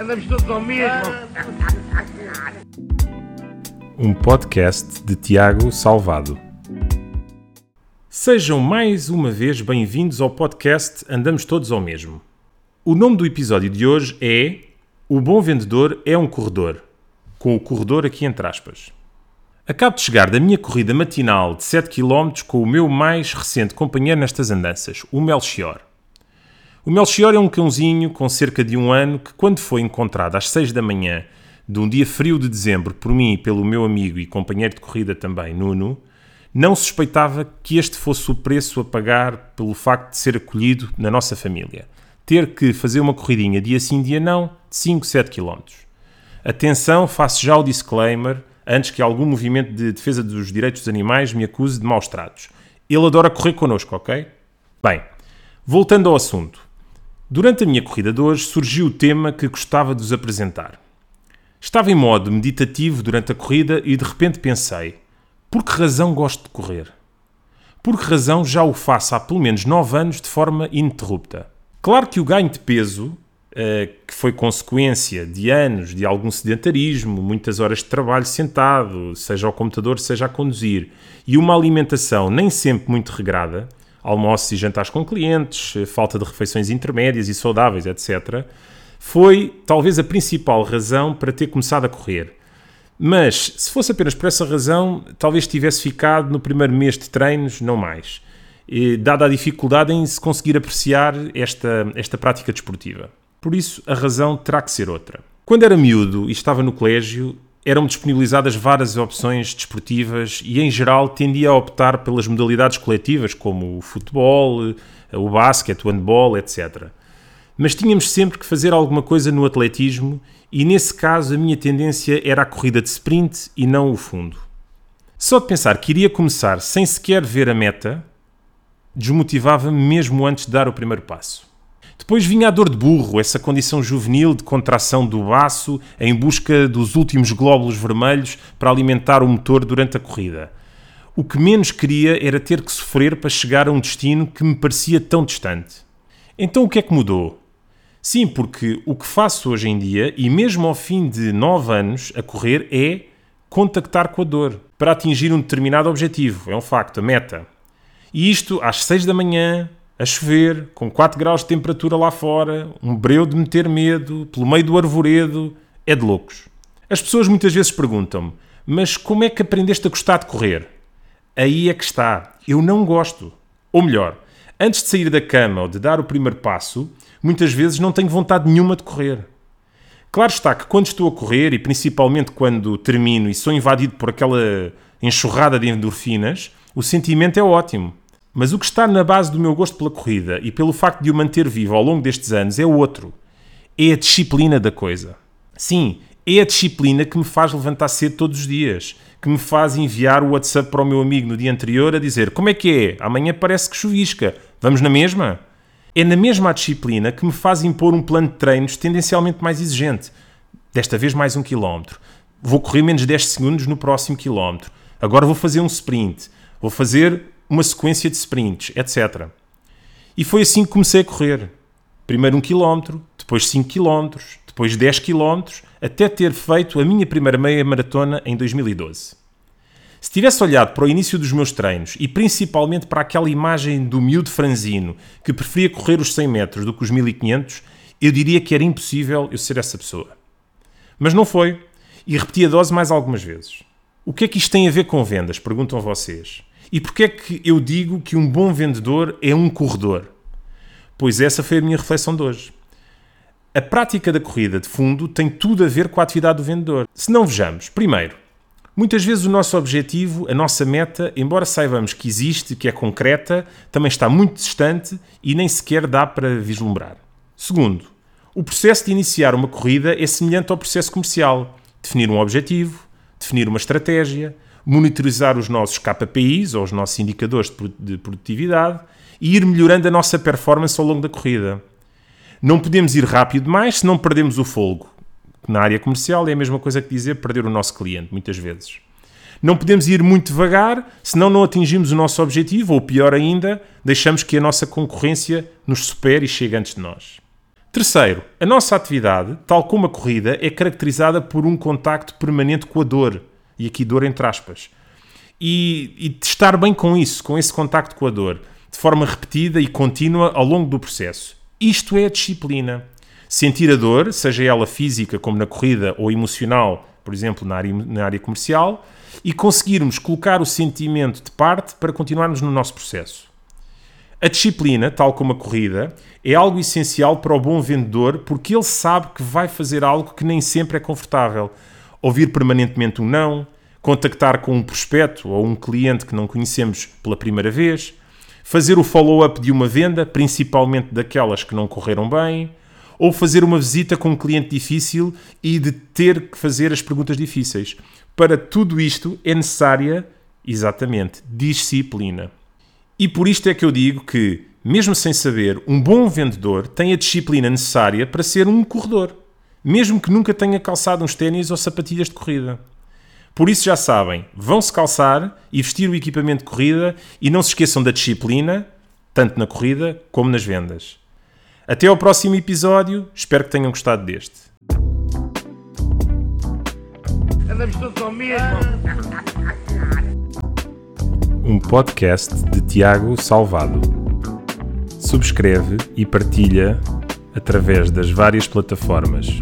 Andamos todos ao mesmo. Um podcast de Tiago Salvado. Sejam mais uma vez bem-vindos ao podcast Andamos Todos ao Mesmo. O nome do episódio de hoje é O Bom Vendedor é um Corredor, com o corredor aqui entre aspas. Acabo de chegar da minha corrida matinal de 7 km com o meu mais recente companheiro nestas andanças, o Melchior. O Melchior é um cãozinho com cerca de um ano que, quando foi encontrado às 6 da manhã de um dia frio de dezembro por mim e pelo meu amigo e companheiro de corrida também, Nuno, não suspeitava que este fosse o preço a pagar pelo facto de ser acolhido na nossa família. Ter que fazer uma corridinha dia sim, dia não, de 5, 7 km. Atenção, faço já o disclaimer antes que algum movimento de defesa dos direitos dos animais me acuse de maus tratos. Ele adora correr connosco, ok? Bem, voltando ao assunto. Durante a minha corrida de hoje surgiu o tema que gostava de vos apresentar. Estava em modo meditativo durante a corrida e de repente pensei: por que razão gosto de correr? Por que razão já o faço há pelo menos 9 anos de forma ininterrupta? Claro que o ganho de peso eh, que foi consequência de anos de algum sedentarismo, muitas horas de trabalho sentado, seja ao computador, seja a conduzir, e uma alimentação nem sempre muito regrada, almoços e jantares com clientes, eh, falta de refeições intermédias e saudáveis, etc., foi talvez a principal razão para ter começado a correr. Mas, se fosse apenas por essa razão, talvez tivesse ficado no primeiro mês de treinos, não mais, dada a dificuldade em se conseguir apreciar esta, esta prática desportiva. Por isso, a razão terá que ser outra. Quando era miúdo e estava no colégio, eram disponibilizadas várias opções desportivas e, em geral, tendia a optar pelas modalidades coletivas, como o futebol, o basquete, o handball, etc. Mas tínhamos sempre que fazer alguma coisa no atletismo e, nesse caso, a minha tendência era a corrida de sprint e não o fundo. Só de pensar que iria começar sem sequer ver a meta desmotivava-me mesmo antes de dar o primeiro passo. Depois vinha a dor de burro, essa condição juvenil de contração do baço em busca dos últimos glóbulos vermelhos para alimentar o motor durante a corrida. O que menos queria era ter que sofrer para chegar a um destino que me parecia tão distante. Então o que é que mudou? Sim, porque o que faço hoje em dia, e mesmo ao fim de nove anos a correr, é contactar com a dor para atingir um determinado objetivo. É um facto, a meta. E isto às seis da manhã, a chover, com 4 graus de temperatura lá fora, um breu de meter medo, pelo meio do arvoredo, é de loucos. As pessoas muitas vezes perguntam-me, mas como é que aprendeste a gostar de correr? Aí é que está, eu não gosto. Ou melhor, antes de sair da cama ou de dar o primeiro passo, muitas vezes não tenho vontade nenhuma de correr. Claro está que quando estou a correr, e principalmente quando termino e sou invadido por aquela enxurrada de endorfinas, o sentimento é ótimo. Mas o que está na base do meu gosto pela corrida e pelo facto de o manter vivo ao longo destes anos é outro. É a disciplina da coisa. Sim, é a disciplina que me faz levantar cedo todos os dias, que me faz enviar o WhatsApp para o meu amigo no dia anterior a dizer como é que é? Amanhã parece que chuvisca. Vamos na mesma? É na mesma disciplina que me faz impor um plano de treinos tendencialmente mais exigente. Desta vez mais um quilómetro. Vou correr menos 10 segundos no próximo quilómetro. Agora vou fazer um sprint. Vou fazer uma sequência de sprints, etc. E foi assim que comecei a correr. Primeiro um quilómetro, depois 5 quilómetros, depois 10 quilómetros, até ter feito a minha primeira meia maratona em 2012. Se tivesse olhado para o início dos meus treinos e principalmente para aquela imagem do miúdo franzino que preferia correr os 100 metros do que os 1500, eu diria que era impossível eu ser essa pessoa. Mas não foi, e repeti a dose mais algumas vezes. O que é que isto tem a ver com vendas? Perguntam vocês. E porquê é que eu digo que um bom vendedor é um corredor? Pois essa foi a minha reflexão de hoje. A prática da corrida de fundo tem tudo a ver com a atividade do vendedor. Se não vejamos, primeiro, muitas vezes o nosso objetivo, a nossa meta, embora saibamos que existe, que é concreta, também está muito distante e nem sequer dá para vislumbrar. Segundo, o processo de iniciar uma corrida é semelhante ao processo comercial. Definir um objetivo, definir uma estratégia, monitorizar os nossos KPIs, ou os nossos indicadores de produtividade, e ir melhorando a nossa performance ao longo da corrida. Não podemos ir rápido demais, senão perdemos o folgo. Na área comercial é a mesma coisa que dizer perder o nosso cliente, muitas vezes. Não podemos ir muito devagar, senão não atingimos o nosso objetivo, ou pior ainda, deixamos que a nossa concorrência nos supere e chegue antes de nós. Terceiro, a nossa atividade, tal como a corrida, é caracterizada por um contacto permanente com a dor, e aqui dor entre aspas, e, e estar bem com isso, com esse contacto com a dor, de forma repetida e contínua ao longo do processo. Isto é a disciplina. Sentir a dor, seja ela física, como na corrida, ou emocional, por exemplo, na área, na área comercial, e conseguirmos colocar o sentimento de parte para continuarmos no nosso processo. A disciplina, tal como a corrida, é algo essencial para o bom vendedor porque ele sabe que vai fazer algo que nem sempre é confortável. Ouvir permanentemente um não, contactar com um prospecto ou um cliente que não conhecemos pela primeira vez, fazer o follow-up de uma venda, principalmente daquelas que não correram bem, ou fazer uma visita com um cliente difícil e de ter que fazer as perguntas difíceis. Para tudo isto é necessária, exatamente, disciplina. E por isto é que eu digo que, mesmo sem saber, um bom vendedor tem a disciplina necessária para ser um corredor, mesmo que nunca tenha calçado uns ténis ou sapatilhas de corrida. Por isso já sabem, vão-se calçar e vestir o equipamento de corrida e não se esqueçam da disciplina, tanto na corrida como nas vendas. Até ao próximo episódio, espero que tenham gostado deste. Andamos todos ao mesmo. Um podcast de Tiago Salvado. Subscreve e partilha através das várias plataformas